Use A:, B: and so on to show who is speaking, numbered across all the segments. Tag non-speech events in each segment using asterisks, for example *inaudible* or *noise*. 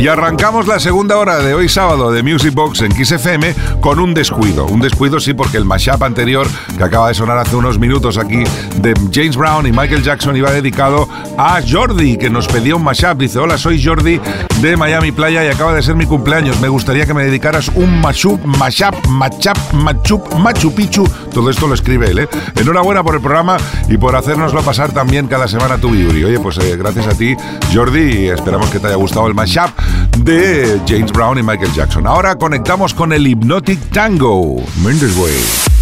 A: Y arrancamos la segunda hora de hoy sábado de Music Box en Kiss FM con un descuido. Un descuido sí porque el mashup anterior que acaba de sonar hace unos minutos aquí de James Brown y Michael Jackson iba dedicado a Jordi que nos pedía un mashup. Dice, hola, soy Jordi de Miami Playa y acaba de ser mi cumpleaños. Me gustaría que me dedicaras un mashup, mashup, mashup, machup, machu picchu. Todo esto lo escribe él, ¿eh? Enhorabuena por el programa y por hacernoslo pasar también cada semana tu Yuri. Oye, pues eh, gracias a ti, Jordi, y esperamos que te haya gustado el mashup de James Brown y Michael Jackson. Ahora conectamos con el Hypnotic Tango, Mendes Way.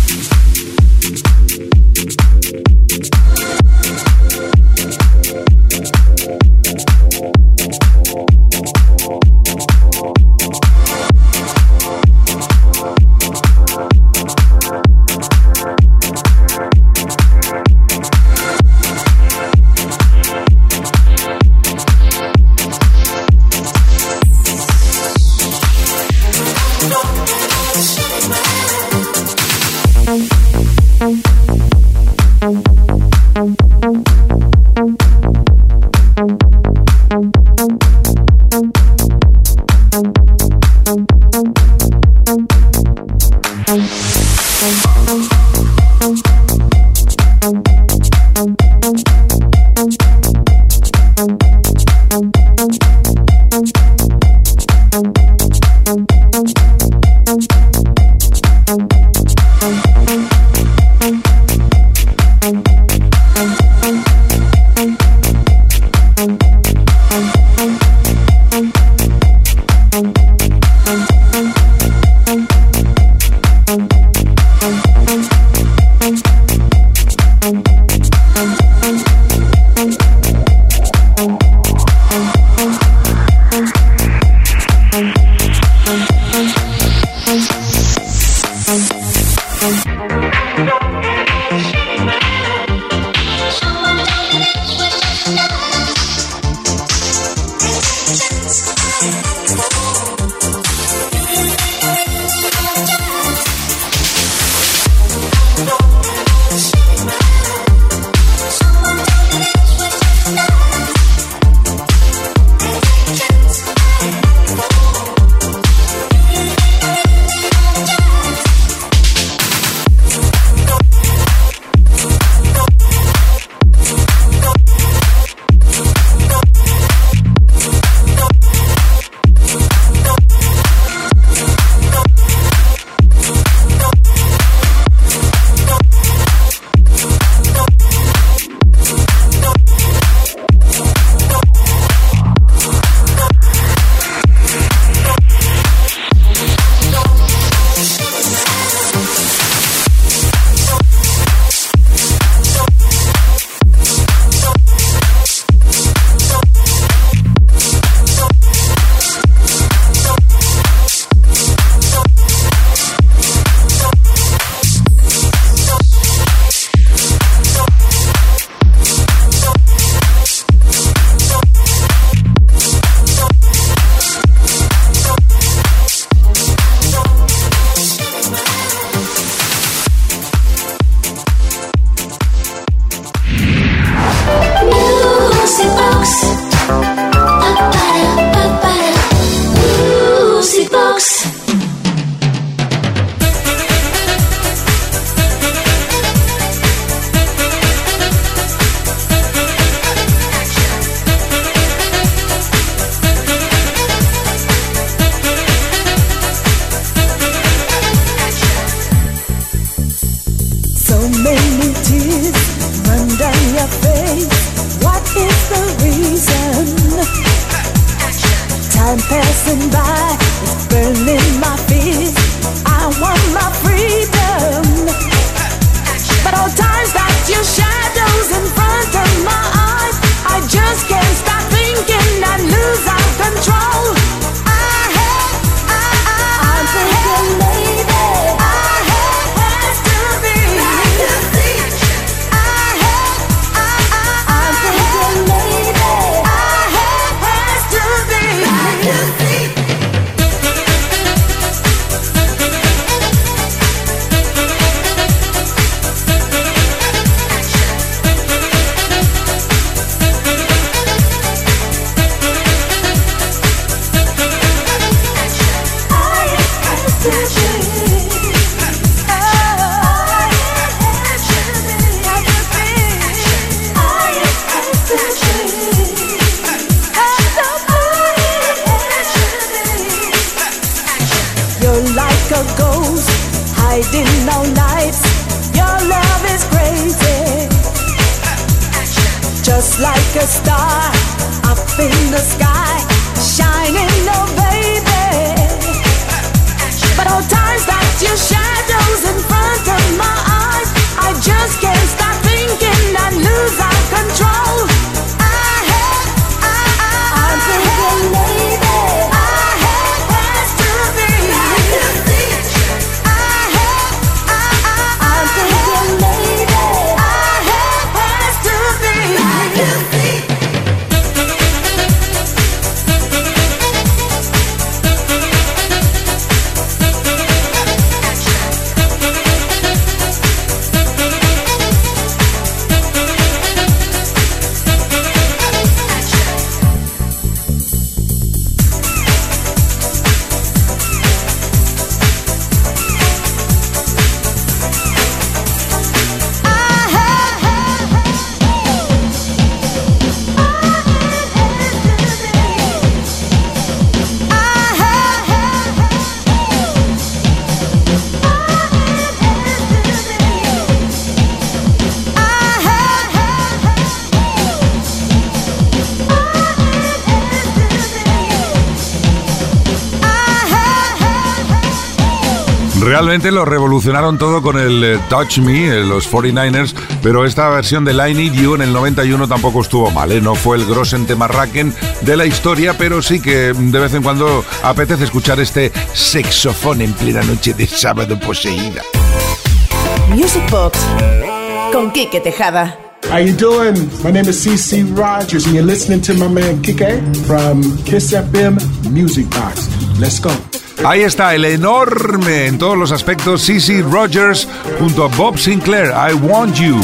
B: Realmente lo revolucionaron todo con el eh, Touch Me, eh, los 49ers, pero esta versión de I Need You en el 91 tampoco estuvo mal, ¿eh? no fue el Grossen Temarraken de la historia, pero sí que de vez en cuando apetece escuchar este sexofón en plena noche de sábado poseída.
C: Music Box con Kike Tejada.
D: How you doing? My name is CC Rogers, and you're listening to my man Kike from Kiss FM Music Box. Let's go.
B: Ahí está el enorme en todos los aspectos CC Rogers junto a Bob Sinclair. I want you.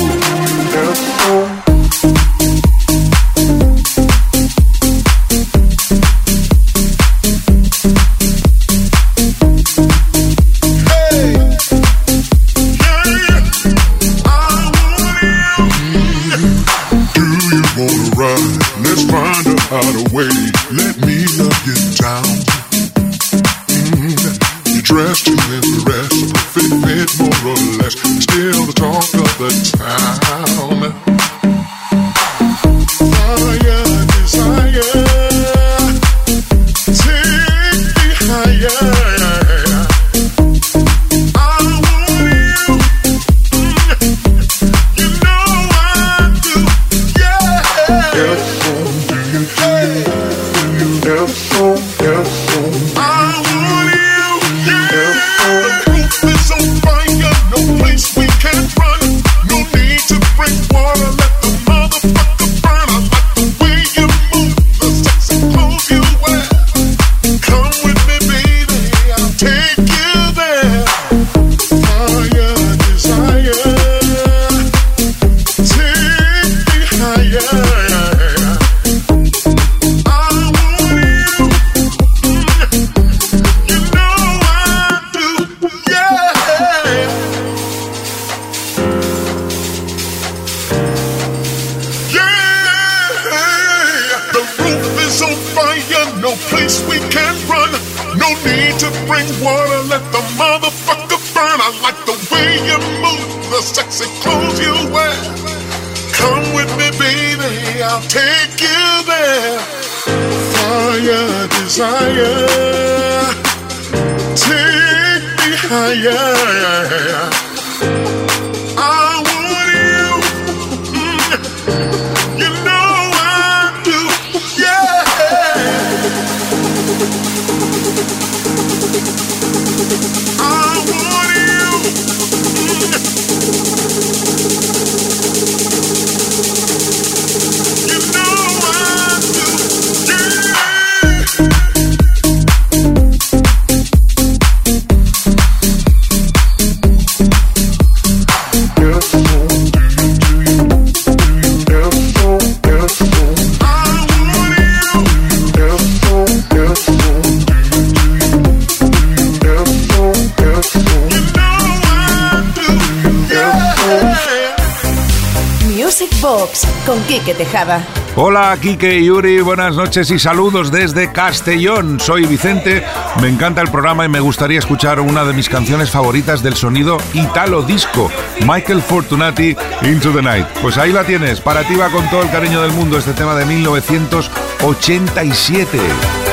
E: Hola, Quique y Yuri, buenas noches y saludos desde Castellón. Soy Vicente, me encanta el programa y me gustaría escuchar una de mis canciones favoritas del sonido italo disco, Michael Fortunati, Into the Night. Pues ahí la tienes, para ti va con todo el cariño del mundo este tema de 1987.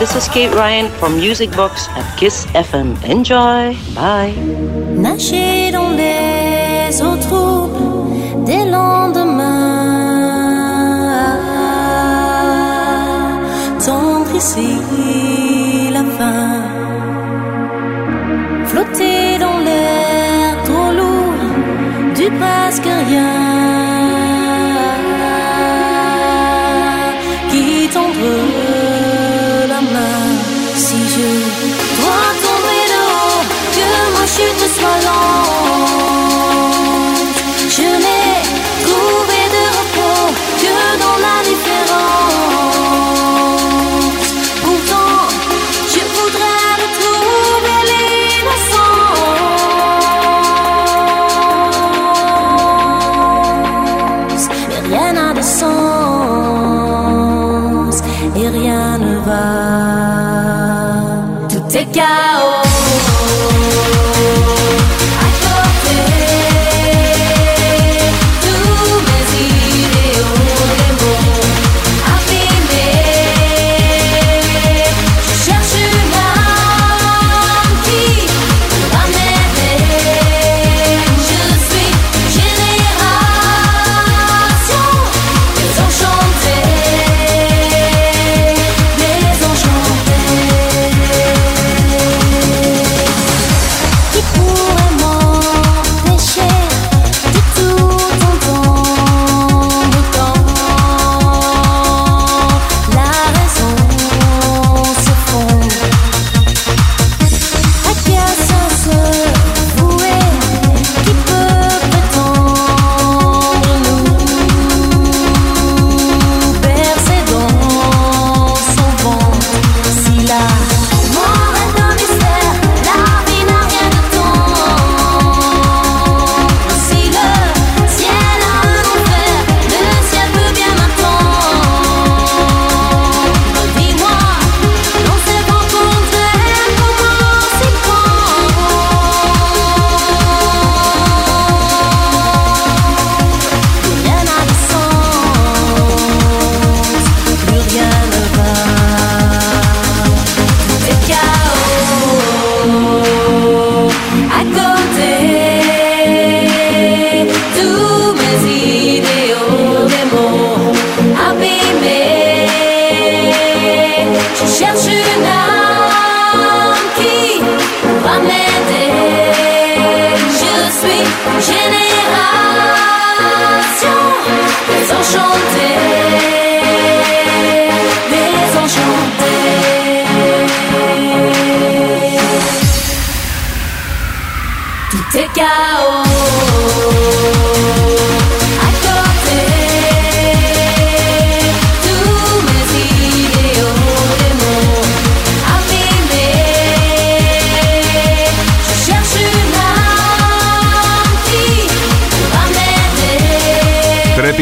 F: This is Kate Ryan from Music Box at Kiss FM. Enjoy. Bye.
G: Nager dans les eaux troubles des lendemains. Tendre ici la fin. Flotter dans l'air trop lourd du presque et rien ne va. Tout est chaos.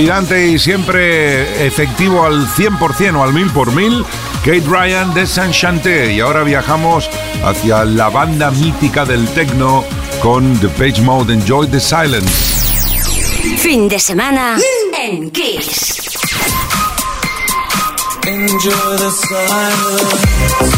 A: Y siempre efectivo al 100% o al mil por mil, Kate Ryan de Saint Chanté. Y ahora viajamos hacia la banda mítica del techno con The Page Mode Enjoy the Silence.
E: Fin de semana en Kiss. Enjoy the silence.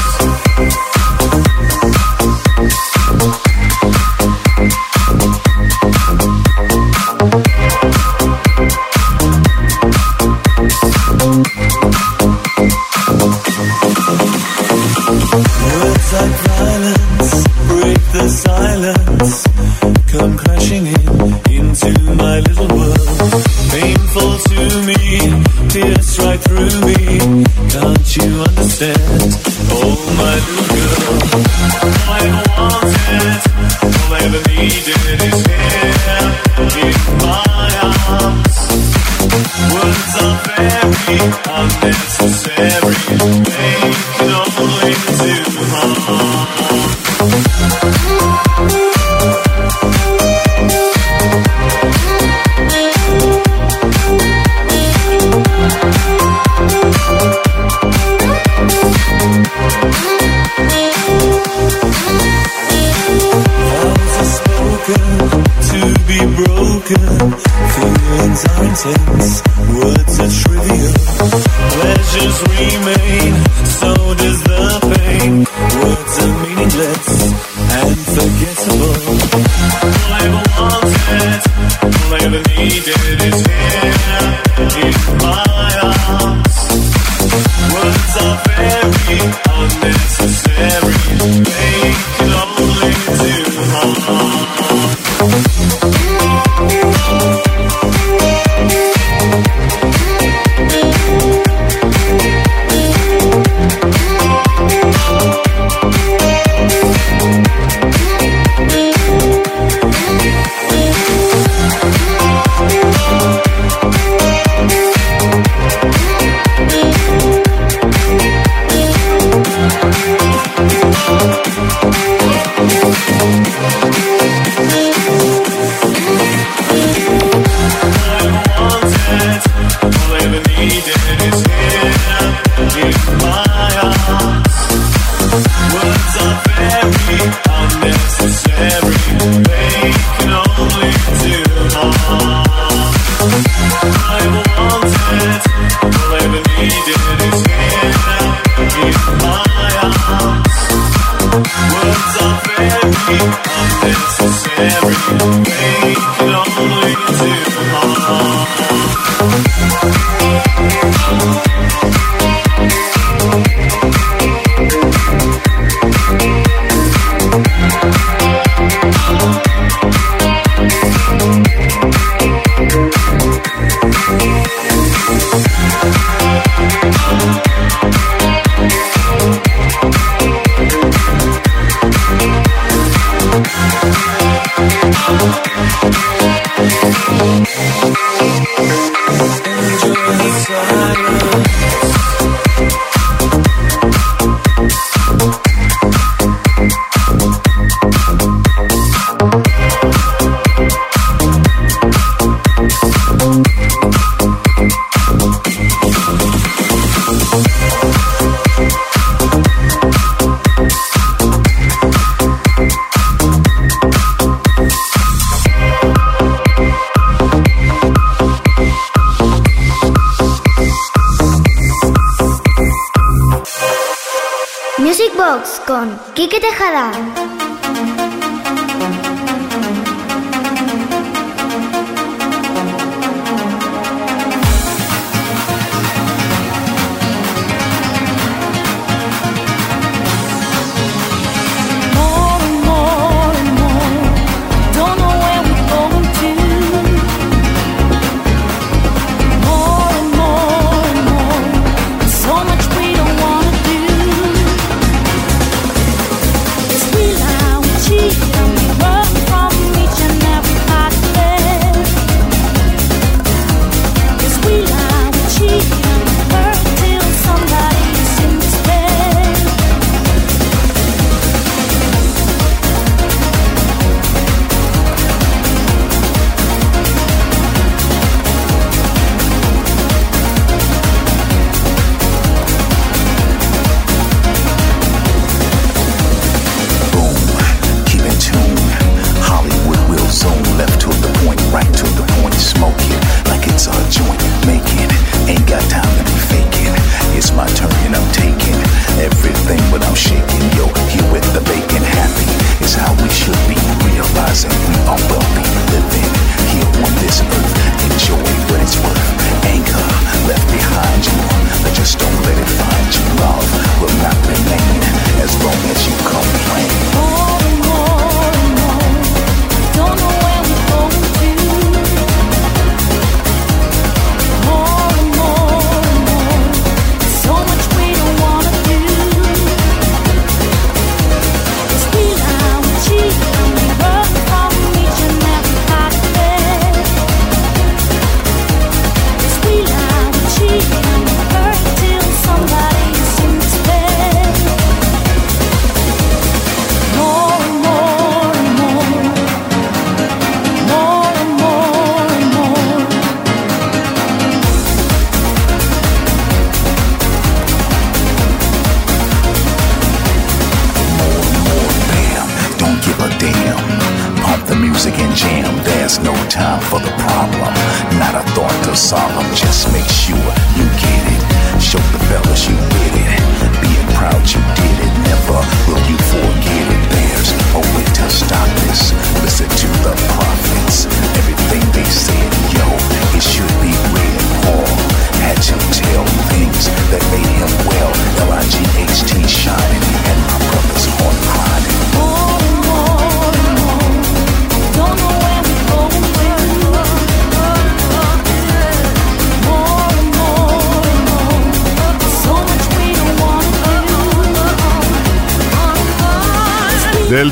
H: Quique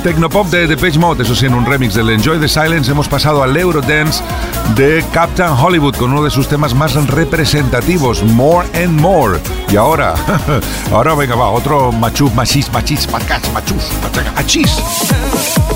A: Tecnopop de Depeche Mode, eso sí, en un remix del Enjoy the Silence, hemos pasado al Eurodance de Captain Hollywood con uno de sus temas más representativos, More and More. Y ahora, *laughs* ahora venga, va, otro machus, machis, machis, machis, machus,
C: machis.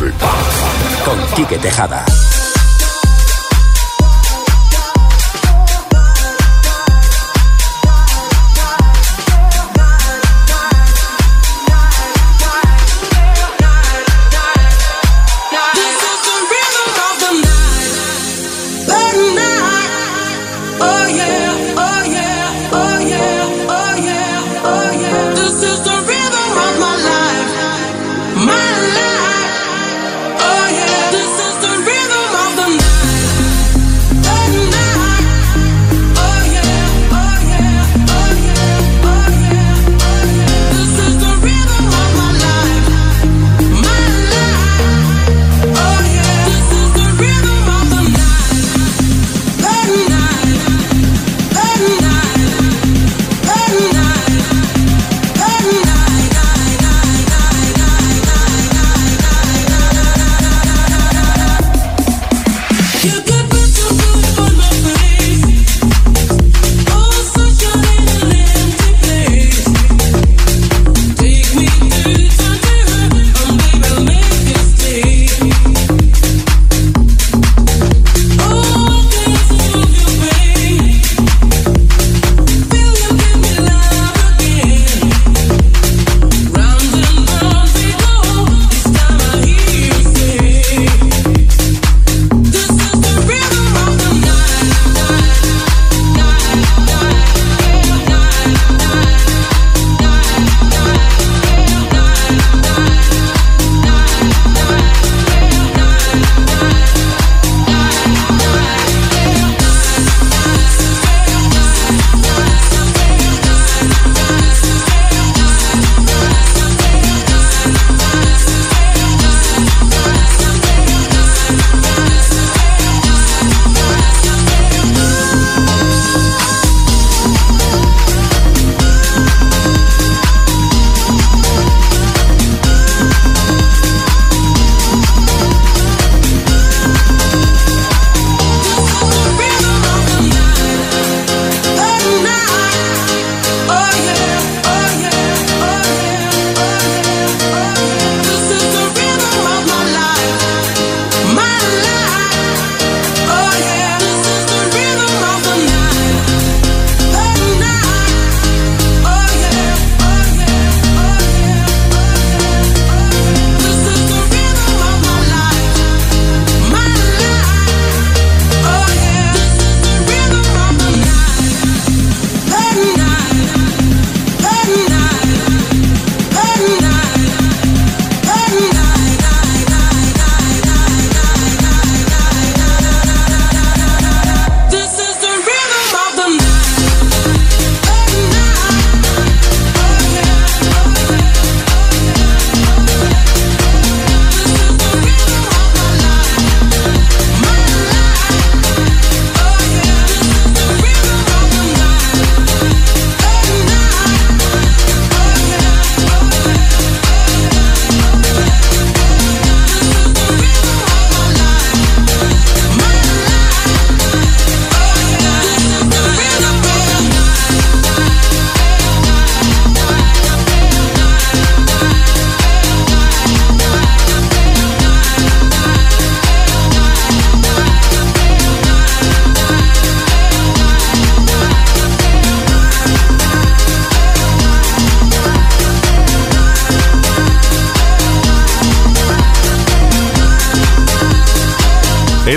C: Con Quique Tejada.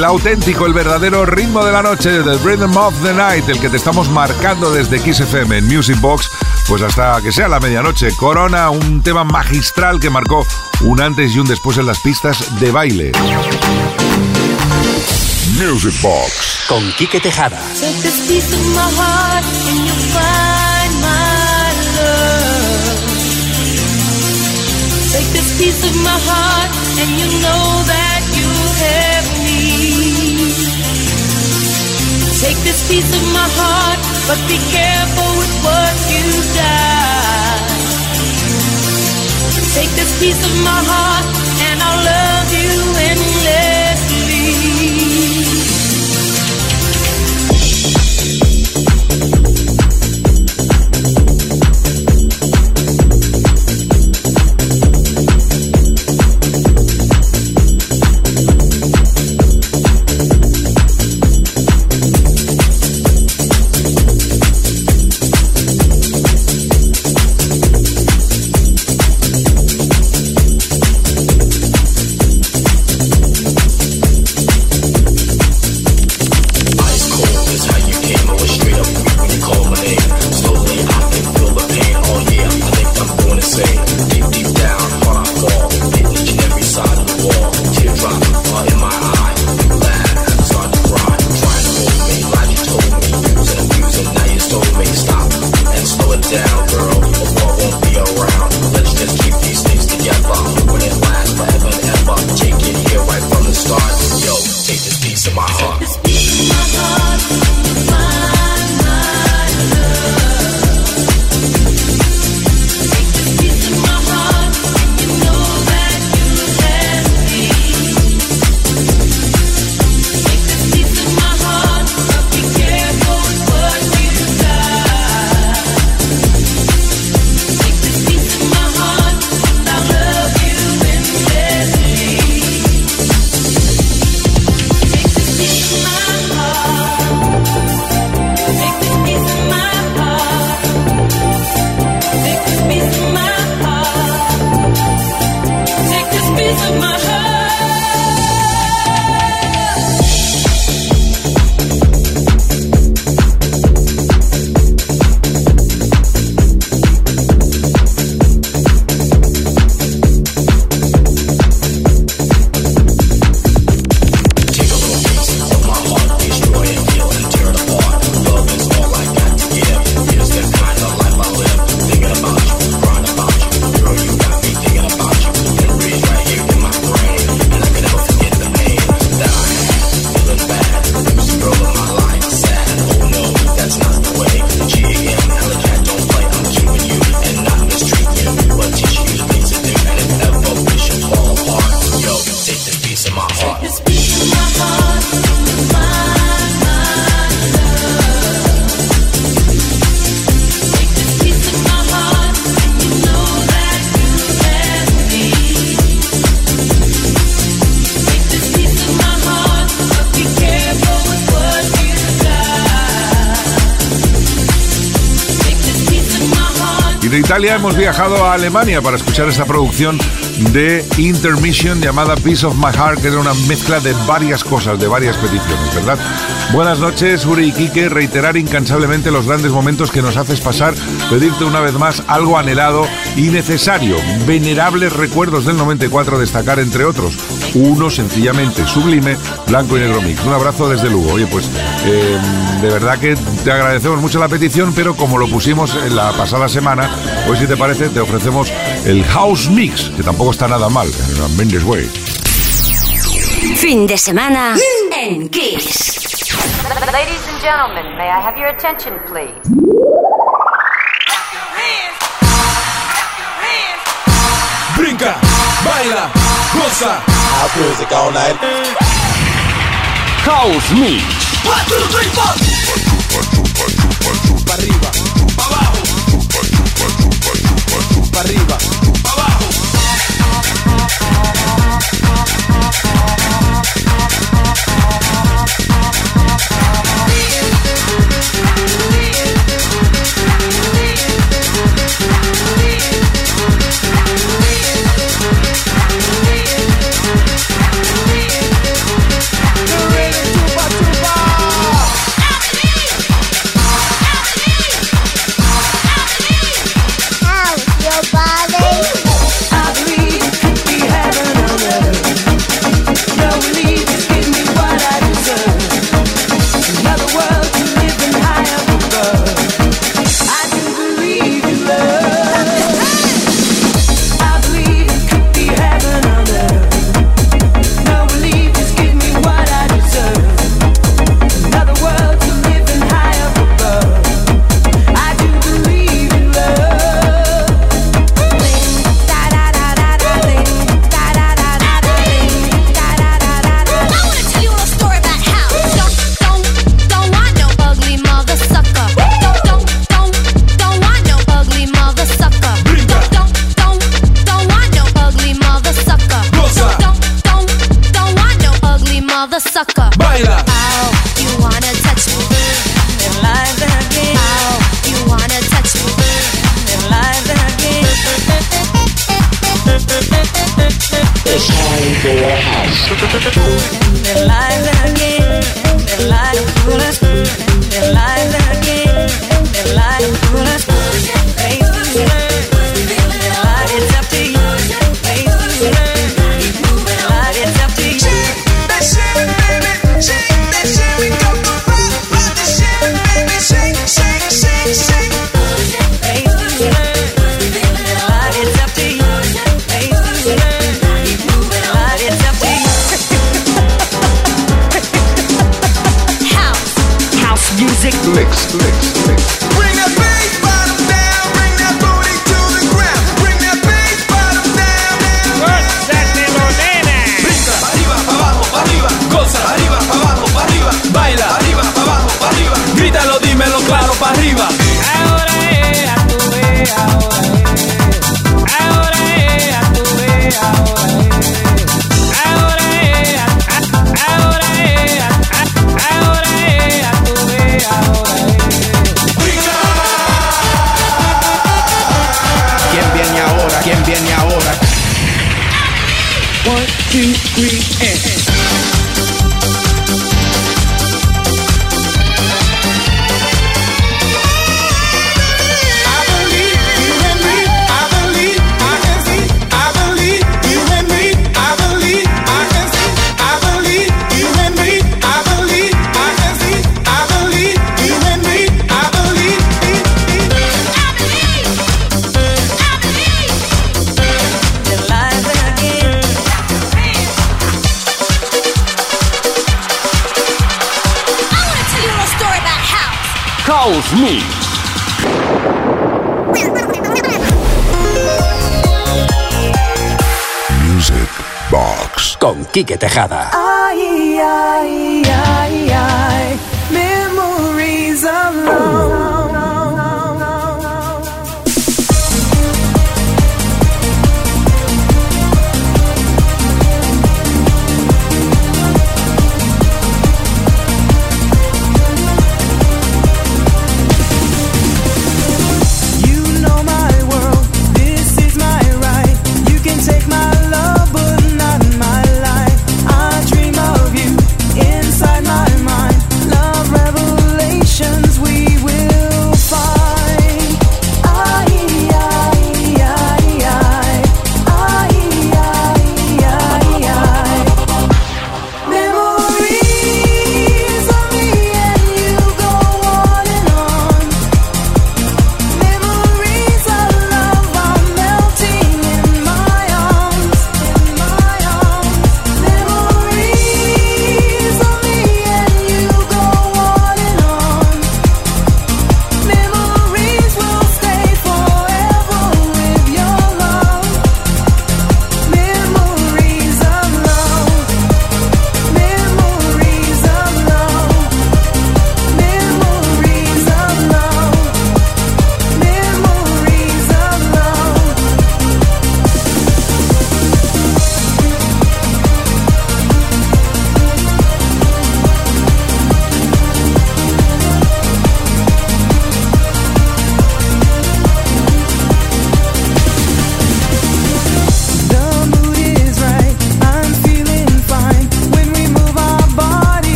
A: El auténtico, el verdadero ritmo de la noche, The Rhythm of the Night, el que te estamos marcando desde XFM en Music Box, pues hasta que sea la medianoche. Corona, un tema magistral que marcó un antes y un después en las pistas de baile. Music Box
C: con Quique Tejada.
G: Take this piece of my heart and you know that Take this piece of my heart, but be careful with what you die. Take this piece of my heart,
A: Italia hemos viajado a Alemania para escuchar esta producción de Intermission llamada Piece of My Heart, que era una mezcla de varias cosas, de varias peticiones, ¿verdad? Buenas noches, Uri y Quique. Reiterar incansablemente los grandes momentos que nos haces pasar, pedirte una vez más algo anhelado y necesario. Venerables recuerdos del 94, destacar entre otros. Uno sencillamente sublime, blanco y negro mix. Un abrazo desde Lugo. Oye, pues eh, de verdad que te agradecemos mucho la petición, pero como lo pusimos en la pasada semana, hoy si te parece, te ofrecemos el House Mix, que tampoco está nada mal, en Mendes Way.
E: Fin de semana en Kiss.
I: Ladies and gentlemen, may I have your attention, please?
J: Brinca, baila, goza.
K: House music all night.
J: House Mix. One, two, three, four.
K: Arriba, высоко
C: Quique Tejada.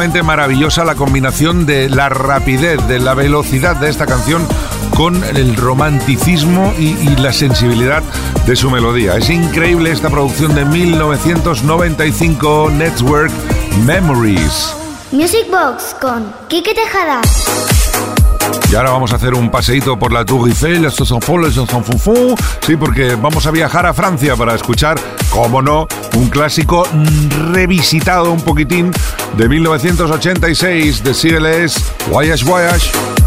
C: Maravillosa la combinación de la rapidez, de la velocidad de esta canción con el romanticismo y, y, la sensibilidad de su melodía. Es increíble esta producción de 1995 Network Memories.
H: Music Box con Kike Tejada.
C: Y ahora vamos a hacer un paseíto por la Tour Eiffel, estos son les son Sí, porque vamos a viajar a Francia para escuchar, como no, un clásico revisitado un poquitín de 1986 de CLS, Voyage Voyage.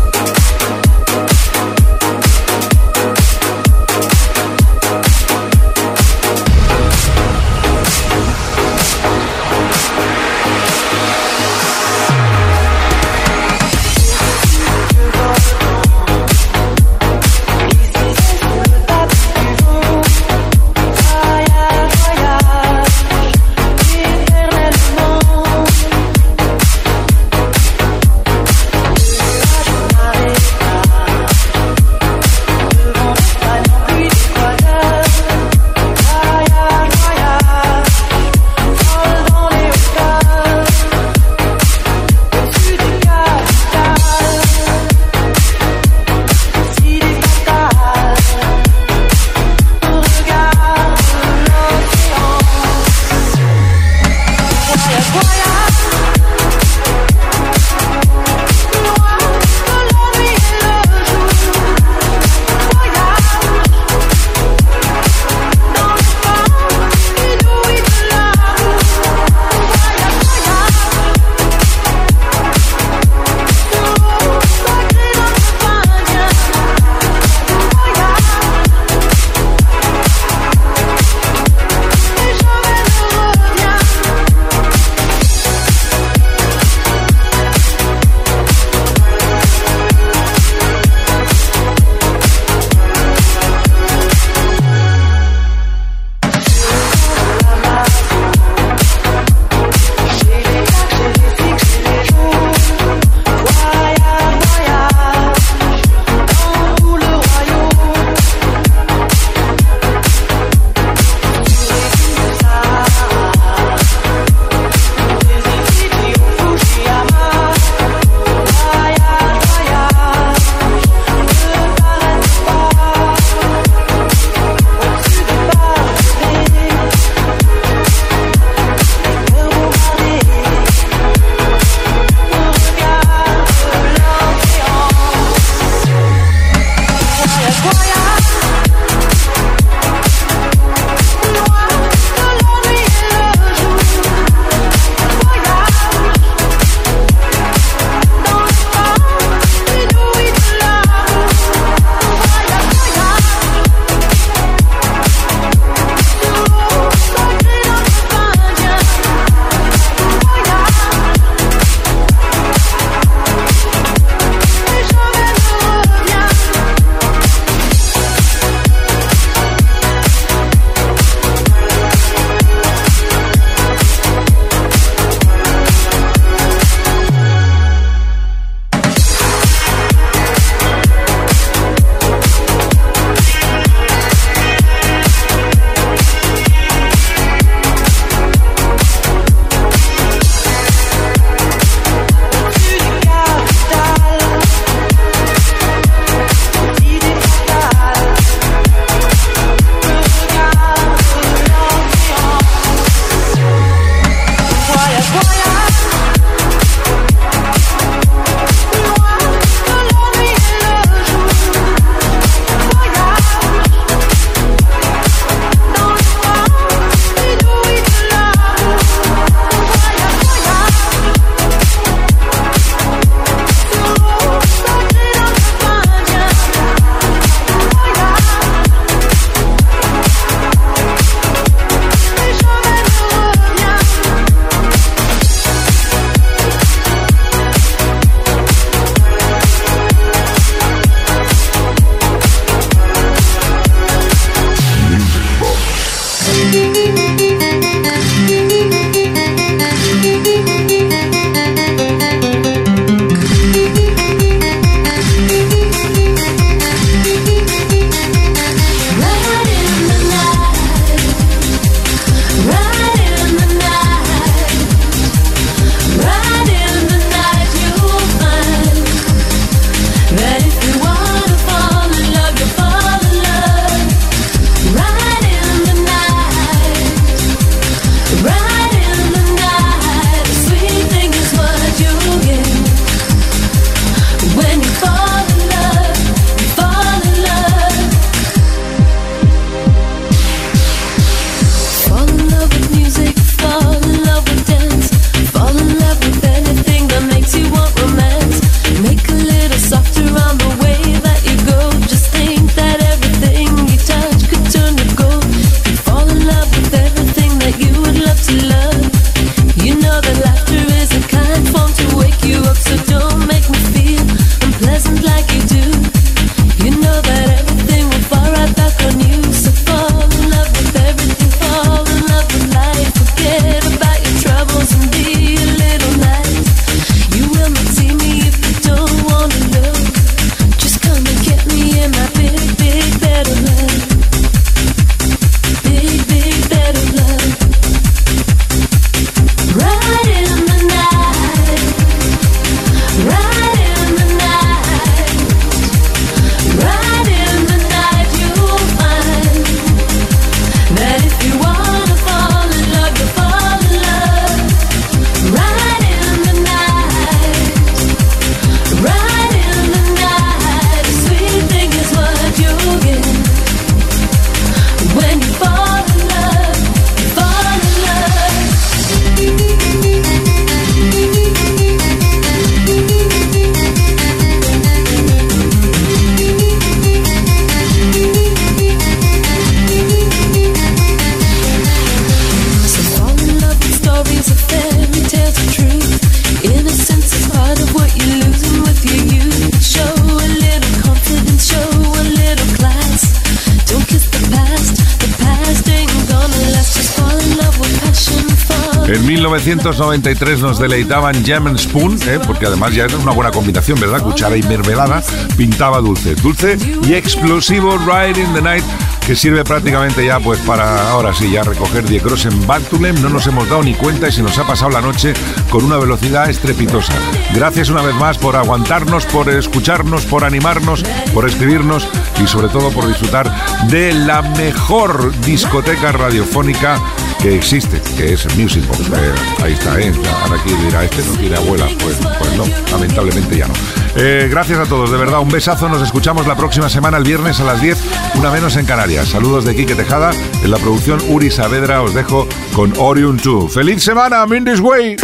A: 1993 nos deleitaban Jam and Spoon, ¿eh? porque además ya era una buena combinación, ¿verdad? Cuchara y mermelada, pintaba dulce. Dulce y explosivo Ride in the Night que sirve prácticamente ya pues para ahora sí ya recoger Die en Bartulem. No nos hemos dado ni cuenta y se nos ha pasado la noche con una velocidad estrepitosa. Gracias una vez más por aguantarnos, por escucharnos, por animarnos, por escribirnos y sobre todo por disfrutar de la mejor discoteca radiofónica que existe, que es Music Box. Eh, ahí está, ¿eh? Ahora aquí dirá, este no tiene abuela. Pues, pues no, lamentablemente ya no. Eh, gracias a todos, de verdad, un besazo. Nos escuchamos la próxima semana, el viernes a las 10, una menos en Canarias. Saludos de Quique Tejada. En la producción Uri Saavedra os dejo con Orion 2. ¡Feliz semana, Mindis Way!